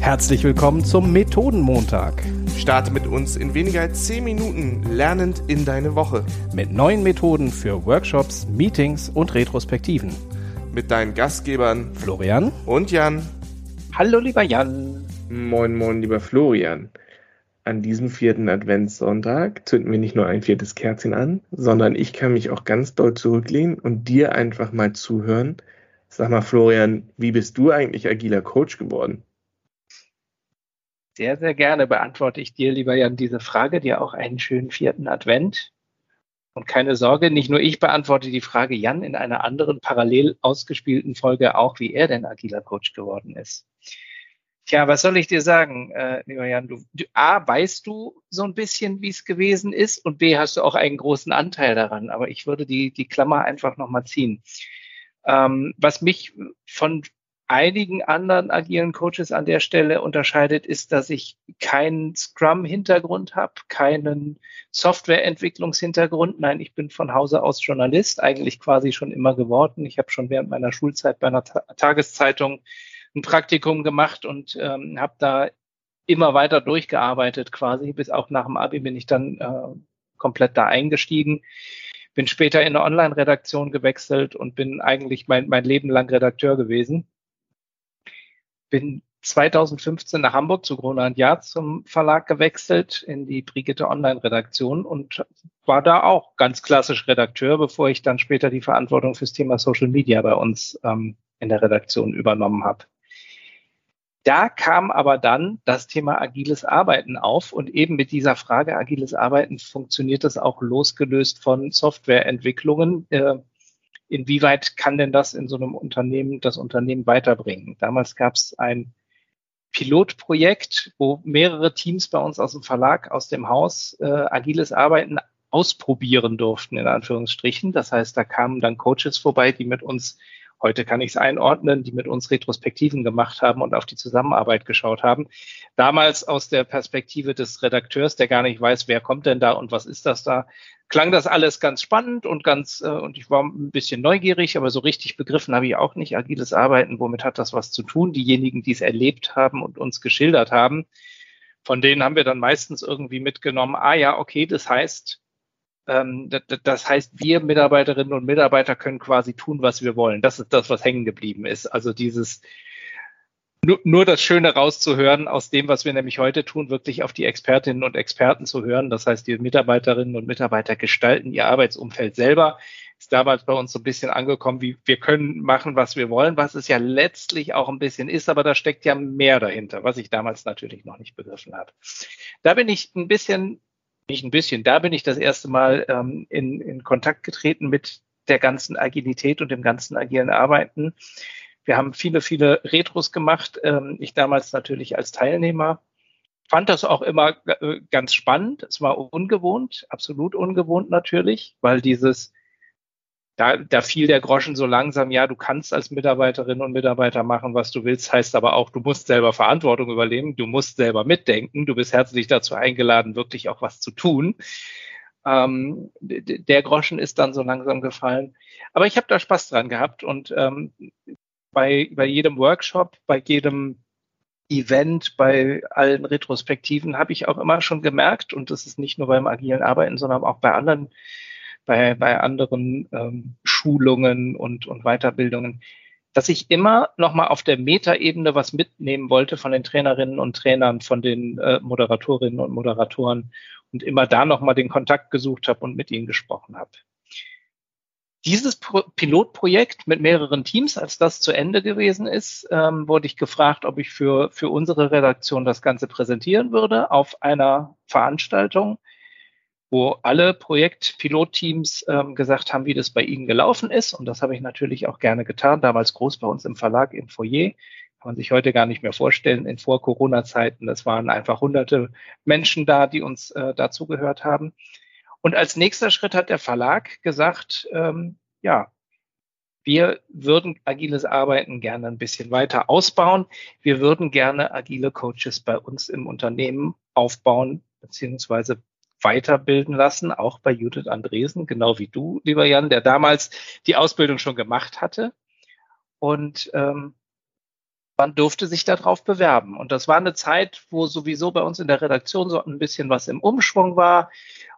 Herzlich willkommen zum Methodenmontag. Starte mit uns in weniger als 10 Minuten lernend in deine Woche. Mit neuen Methoden für Workshops, Meetings und Retrospektiven. Mit deinen Gastgebern Florian und Jan. Hallo lieber Jan. Moin, moin, lieber Florian. An diesem vierten Adventssonntag zünden wir nicht nur ein viertes Kerzchen an, sondern ich kann mich auch ganz doll zurücklehnen und dir einfach mal zuhören. Sag mal, Florian, wie bist du eigentlich agiler Coach geworden? Sehr, sehr gerne beantworte ich dir, lieber Jan, diese Frage, dir auch einen schönen vierten Advent. Und keine Sorge, nicht nur ich beantworte die Frage Jan in einer anderen parallel ausgespielten Folge auch, wie er denn agiler Coach geworden ist. Tja, was soll ich dir sagen, äh, lieber Jan? Du, du, A, weißt du so ein bisschen, wie es gewesen ist und B, hast du auch einen großen Anteil daran. Aber ich würde die, die Klammer einfach nochmal ziehen. Ähm, was mich von einigen anderen agilen Coaches an der Stelle unterscheidet, ist, dass ich keinen Scrum-Hintergrund habe, keinen Softwareentwicklungshintergrund. Nein, ich bin von Hause aus Journalist, eigentlich quasi schon immer geworden. Ich habe schon während meiner Schulzeit bei einer Ta Tageszeitung ein Praktikum gemacht und ähm, habe da immer weiter durchgearbeitet quasi. Bis auch nach dem Abi bin ich dann äh, komplett da eingestiegen bin später in eine Online-Redaktion gewechselt und bin eigentlich mein, mein Leben lang Redakteur gewesen bin 2015 nach Hamburg zu Gruner und Jahr zum Verlag gewechselt in die Brigitte Online-Redaktion und war da auch ganz klassisch Redakteur, bevor ich dann später die Verantwortung fürs Thema Social Media bei uns ähm, in der Redaktion übernommen habe. Da kam aber dann das Thema agiles Arbeiten auf und eben mit dieser Frage agiles Arbeiten funktioniert das auch losgelöst von Softwareentwicklungen. Äh, inwieweit kann denn das in so einem Unternehmen das Unternehmen weiterbringen? Damals gab es ein Pilotprojekt, wo mehrere Teams bei uns aus dem Verlag, aus dem Haus äh, agiles Arbeiten ausprobieren durften, in Anführungsstrichen. Das heißt, da kamen dann Coaches vorbei, die mit uns Heute kann ich es einordnen, die mit uns Retrospektiven gemacht haben und auf die Zusammenarbeit geschaut haben. Damals aus der Perspektive des Redakteurs, der gar nicht weiß, wer kommt denn da und was ist das da, klang das alles ganz spannend und ganz, äh, und ich war ein bisschen neugierig, aber so richtig begriffen habe ich auch nicht agiles Arbeiten. Womit hat das was zu tun? Diejenigen, die es erlebt haben und uns geschildert haben, von denen haben wir dann meistens irgendwie mitgenommen, ah ja, okay, das heißt, das heißt, wir Mitarbeiterinnen und Mitarbeiter können quasi tun, was wir wollen. Das ist das, was hängen geblieben ist. Also dieses nur, nur das Schöne rauszuhören aus dem, was wir nämlich heute tun, wirklich auf die Expertinnen und Experten zu hören. Das heißt, die Mitarbeiterinnen und Mitarbeiter gestalten ihr Arbeitsumfeld selber. Ist damals bei uns so ein bisschen angekommen, wie wir können machen, was wir wollen, was es ja letztlich auch ein bisschen ist, aber da steckt ja mehr dahinter, was ich damals natürlich noch nicht begriffen habe. Da bin ich ein bisschen nicht ein bisschen, da bin ich das erste Mal ähm, in, in Kontakt getreten mit der ganzen Agilität und dem ganzen agilen Arbeiten. Wir haben viele, viele Retros gemacht. Ähm, ich damals natürlich als Teilnehmer. Fand das auch immer äh, ganz spannend. Es war ungewohnt, absolut ungewohnt natürlich, weil dieses da, da fiel der Groschen so langsam, ja, du kannst als Mitarbeiterin und Mitarbeiter machen, was du willst, heißt aber auch, du musst selber Verantwortung übernehmen, du musst selber mitdenken, du bist herzlich dazu eingeladen, wirklich auch was zu tun. Ähm, der Groschen ist dann so langsam gefallen. Aber ich habe da Spaß dran gehabt und ähm, bei, bei jedem Workshop, bei jedem Event, bei allen Retrospektiven habe ich auch immer schon gemerkt, und das ist nicht nur beim agilen Arbeiten, sondern auch bei anderen bei, bei anderen ähm, Schulungen und, und Weiterbildungen, dass ich immer nochmal auf der Metaebene was mitnehmen wollte von den Trainerinnen und Trainern, von den äh, Moderatorinnen und Moderatoren und immer da nochmal den Kontakt gesucht habe und mit ihnen gesprochen habe. Dieses Pro Pilotprojekt mit mehreren Teams, als das zu Ende gewesen ist, ähm, wurde ich gefragt, ob ich für, für unsere Redaktion das Ganze präsentieren würde auf einer Veranstaltung wo alle Projekt-Pilotteams ähm, gesagt haben, wie das bei ihnen gelaufen ist. Und das habe ich natürlich auch gerne getan. Damals groß bei uns im Verlag im Foyer. Kann man sich heute gar nicht mehr vorstellen. In Vor-Corona-Zeiten, das waren einfach hunderte Menschen da, die uns äh, dazugehört haben. Und als nächster Schritt hat der Verlag gesagt, ähm, ja, wir würden agiles Arbeiten gerne ein bisschen weiter ausbauen. Wir würden gerne agile Coaches bei uns im Unternehmen aufbauen, beziehungsweise weiterbilden lassen, auch bei Judith Andresen, genau wie du, lieber Jan, der damals die Ausbildung schon gemacht hatte. Und ähm, man durfte sich darauf bewerben. Und das war eine Zeit, wo sowieso bei uns in der Redaktion so ein bisschen was im Umschwung war,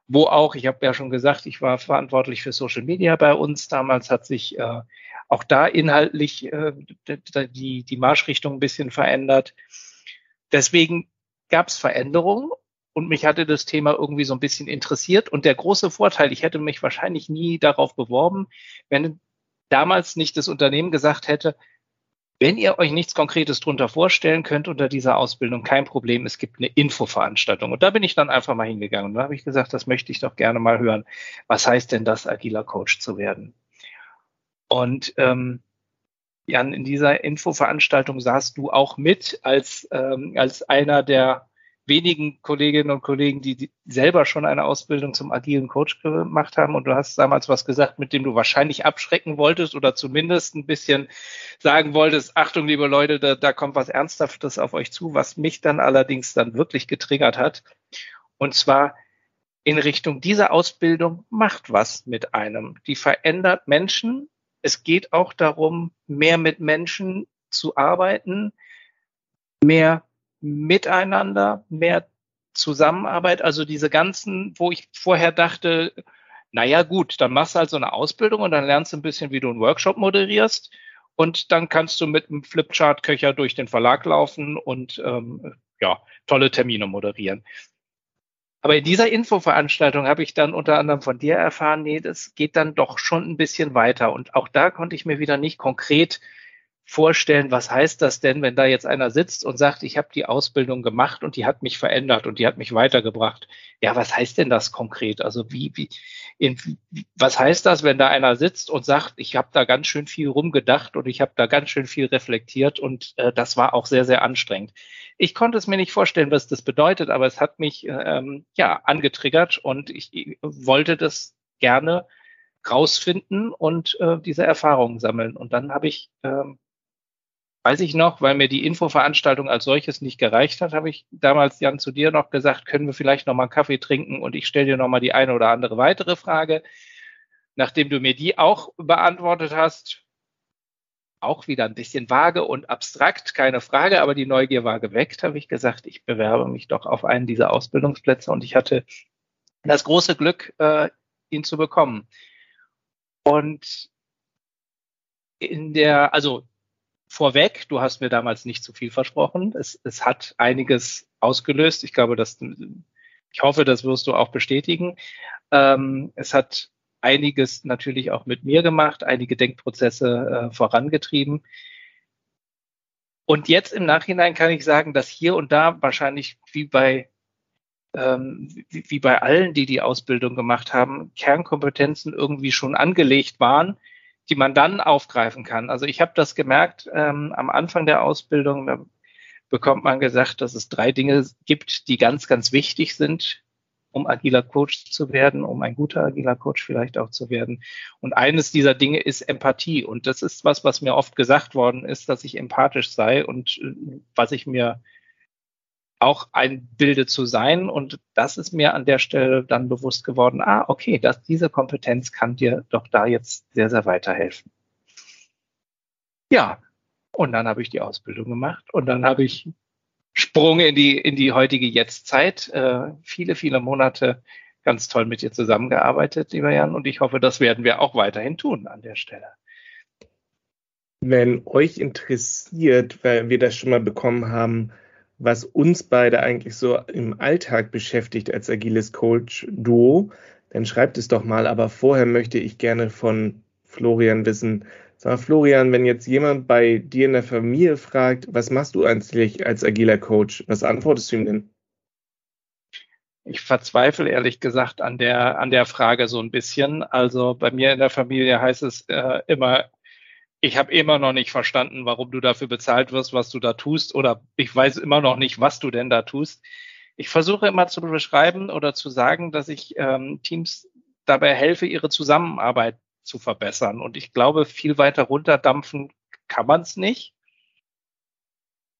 wo auch, ich habe ja schon gesagt, ich war verantwortlich für Social Media bei uns. Damals hat sich äh, auch da inhaltlich äh, die, die Marschrichtung ein bisschen verändert. Deswegen gab es Veränderungen und mich hatte das Thema irgendwie so ein bisschen interessiert. Und der große Vorteil, ich hätte mich wahrscheinlich nie darauf beworben, wenn damals nicht das Unternehmen gesagt hätte, wenn ihr euch nichts Konkretes drunter vorstellen könnt unter dieser Ausbildung, kein Problem, es gibt eine Infoveranstaltung. Und da bin ich dann einfach mal hingegangen. Und da habe ich gesagt, das möchte ich doch gerne mal hören. Was heißt denn das, agiler Coach zu werden? Und ähm, Jan, in dieser Infoveranstaltung saßt du auch mit als, ähm, als einer der wenigen Kolleginnen und Kollegen, die, selber schon eine Ausbildung zum agilen Coach gemacht haben. Und du hast damals was gesagt, mit dem du wahrscheinlich abschrecken wolltest oder zumindest ein bisschen sagen wolltest, Achtung, liebe Leute, da, da kommt was Ernsthaftes auf euch zu, was mich dann allerdings dann wirklich getriggert hat. Und zwar in Richtung dieser Ausbildung macht was mit einem. Die verändert Menschen. Es geht auch darum, mehr mit Menschen zu arbeiten, mehr Miteinander, mehr Zusammenarbeit, also diese ganzen, wo ich vorher dachte, naja gut, dann machst du halt so eine Ausbildung und dann lernst du ein bisschen, wie du einen Workshop moderierst und dann kannst du mit einem Flipchart-Köcher durch den Verlag laufen und ähm, ja, tolle Termine moderieren. Aber in dieser Infoveranstaltung habe ich dann unter anderem von dir erfahren, nee, das geht dann doch schon ein bisschen weiter. Und auch da konnte ich mir wieder nicht konkret vorstellen, was heißt das denn, wenn da jetzt einer sitzt und sagt, ich habe die Ausbildung gemacht und die hat mich verändert und die hat mich weitergebracht. Ja, was heißt denn das konkret? Also wie, wie, in, was heißt das, wenn da einer sitzt und sagt, ich habe da ganz schön viel rumgedacht und ich habe da ganz schön viel reflektiert und äh, das war auch sehr, sehr anstrengend. Ich konnte es mir nicht vorstellen, was das bedeutet, aber es hat mich ähm, ja angetriggert und ich, ich wollte das gerne rausfinden und äh, diese Erfahrungen sammeln. Und dann habe ich ähm, weiß ich noch, weil mir die Infoveranstaltung als solches nicht gereicht hat, habe ich damals Jan zu dir noch gesagt, können wir vielleicht noch mal einen Kaffee trinken und ich stelle dir noch mal die eine oder andere weitere Frage. Nachdem du mir die auch beantwortet hast, auch wieder ein bisschen vage und abstrakt, keine Frage, aber die Neugier war geweckt, habe ich gesagt, ich bewerbe mich doch auf einen dieser Ausbildungsplätze und ich hatte das große Glück, äh, ihn zu bekommen. Und in der, also vorweg, du hast mir damals nicht zu viel versprochen. Es, es hat einiges ausgelöst. Ich glaube, dass ich hoffe, das wirst du auch bestätigen. Ähm, es hat einiges natürlich auch mit mir gemacht, einige Denkprozesse äh, vorangetrieben. Und jetzt im Nachhinein kann ich sagen, dass hier und da wahrscheinlich wie bei ähm, wie, wie bei allen, die die Ausbildung gemacht haben, Kernkompetenzen irgendwie schon angelegt waren, die man dann aufgreifen kann. Also ich habe das gemerkt ähm, am Anfang der Ausbildung, da bekommt man gesagt, dass es drei Dinge gibt, die ganz, ganz wichtig sind, um agiler Coach zu werden, um ein guter agiler Coach vielleicht auch zu werden. Und eines dieser Dinge ist Empathie. Und das ist was, was mir oft gesagt worden ist, dass ich empathisch sei und äh, was ich mir auch ein Bilde zu sein. Und das ist mir an der Stelle dann bewusst geworden, ah, okay, dass diese Kompetenz kann dir doch da jetzt sehr, sehr weiterhelfen. Ja, und dann habe ich die Ausbildung gemacht und dann habe ich Sprung in die, in die heutige Jetztzeit. Äh, viele, viele Monate ganz toll mit dir zusammengearbeitet, lieber Jan, und ich hoffe, das werden wir auch weiterhin tun an der Stelle. Wenn euch interessiert, weil wir das schon mal bekommen haben, was uns beide eigentlich so im Alltag beschäftigt als agiles Coach-Duo, dann schreibt es doch mal. Aber vorher möchte ich gerne von Florian wissen. Sag Florian, wenn jetzt jemand bei dir in der Familie fragt, was machst du eigentlich als agiler Coach? Was antwortest du ihm denn? Ich verzweifle ehrlich gesagt an der, an der Frage so ein bisschen. Also bei mir in der Familie heißt es äh, immer, ich habe immer noch nicht verstanden, warum du dafür bezahlt wirst, was du da tust, oder ich weiß immer noch nicht, was du denn da tust. Ich versuche immer zu beschreiben oder zu sagen, dass ich ähm, Teams dabei helfe, ihre Zusammenarbeit zu verbessern. Und ich glaube, viel weiter runterdampfen kann man es nicht.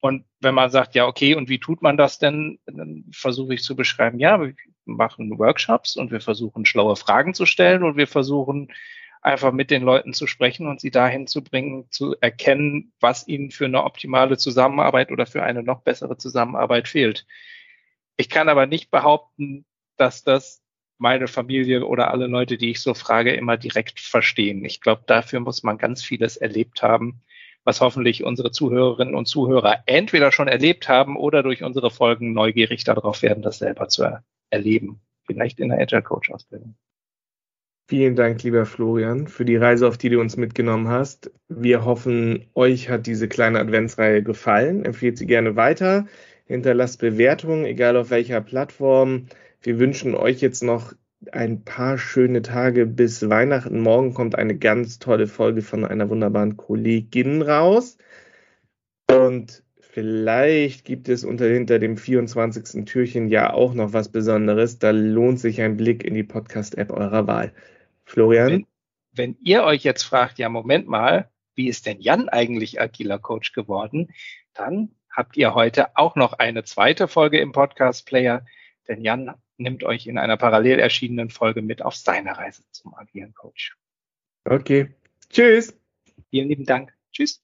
Und wenn man sagt, ja, okay, und wie tut man das denn? Dann versuche ich zu beschreiben, ja, wir machen Workshops und wir versuchen schlaue Fragen zu stellen und wir versuchen einfach mit den Leuten zu sprechen und sie dahin zu bringen, zu erkennen, was ihnen für eine optimale Zusammenarbeit oder für eine noch bessere Zusammenarbeit fehlt. Ich kann aber nicht behaupten, dass das meine Familie oder alle Leute, die ich so frage, immer direkt verstehen. Ich glaube, dafür muss man ganz vieles erlebt haben, was hoffentlich unsere Zuhörerinnen und Zuhörer entweder schon erlebt haben oder durch unsere Folgen neugierig darauf werden, das selber zu er erleben. Vielleicht in der Agile Coach Ausbildung. Vielen Dank, lieber Florian, für die Reise, auf die du uns mitgenommen hast. Wir hoffen, euch hat diese kleine Adventsreihe gefallen. Empfehlt sie gerne weiter. Hinterlasst Bewertungen, egal auf welcher Plattform. Wir wünschen euch jetzt noch ein paar schöne Tage bis Weihnachten. Morgen kommt eine ganz tolle Folge von einer wunderbaren Kollegin raus. Und vielleicht gibt es unter hinter dem 24. Türchen ja auch noch was Besonderes. Da lohnt sich ein Blick in die Podcast-App eurer Wahl. Florian? Wenn, wenn ihr euch jetzt fragt, ja, Moment mal, wie ist denn Jan eigentlich agiler Coach geworden? Dann habt ihr heute auch noch eine zweite Folge im Podcast-Player, denn Jan nimmt euch in einer parallel erschienenen Folge mit auf seine Reise zum agilen Coach. Okay. Tschüss. Vielen lieben Dank. Tschüss.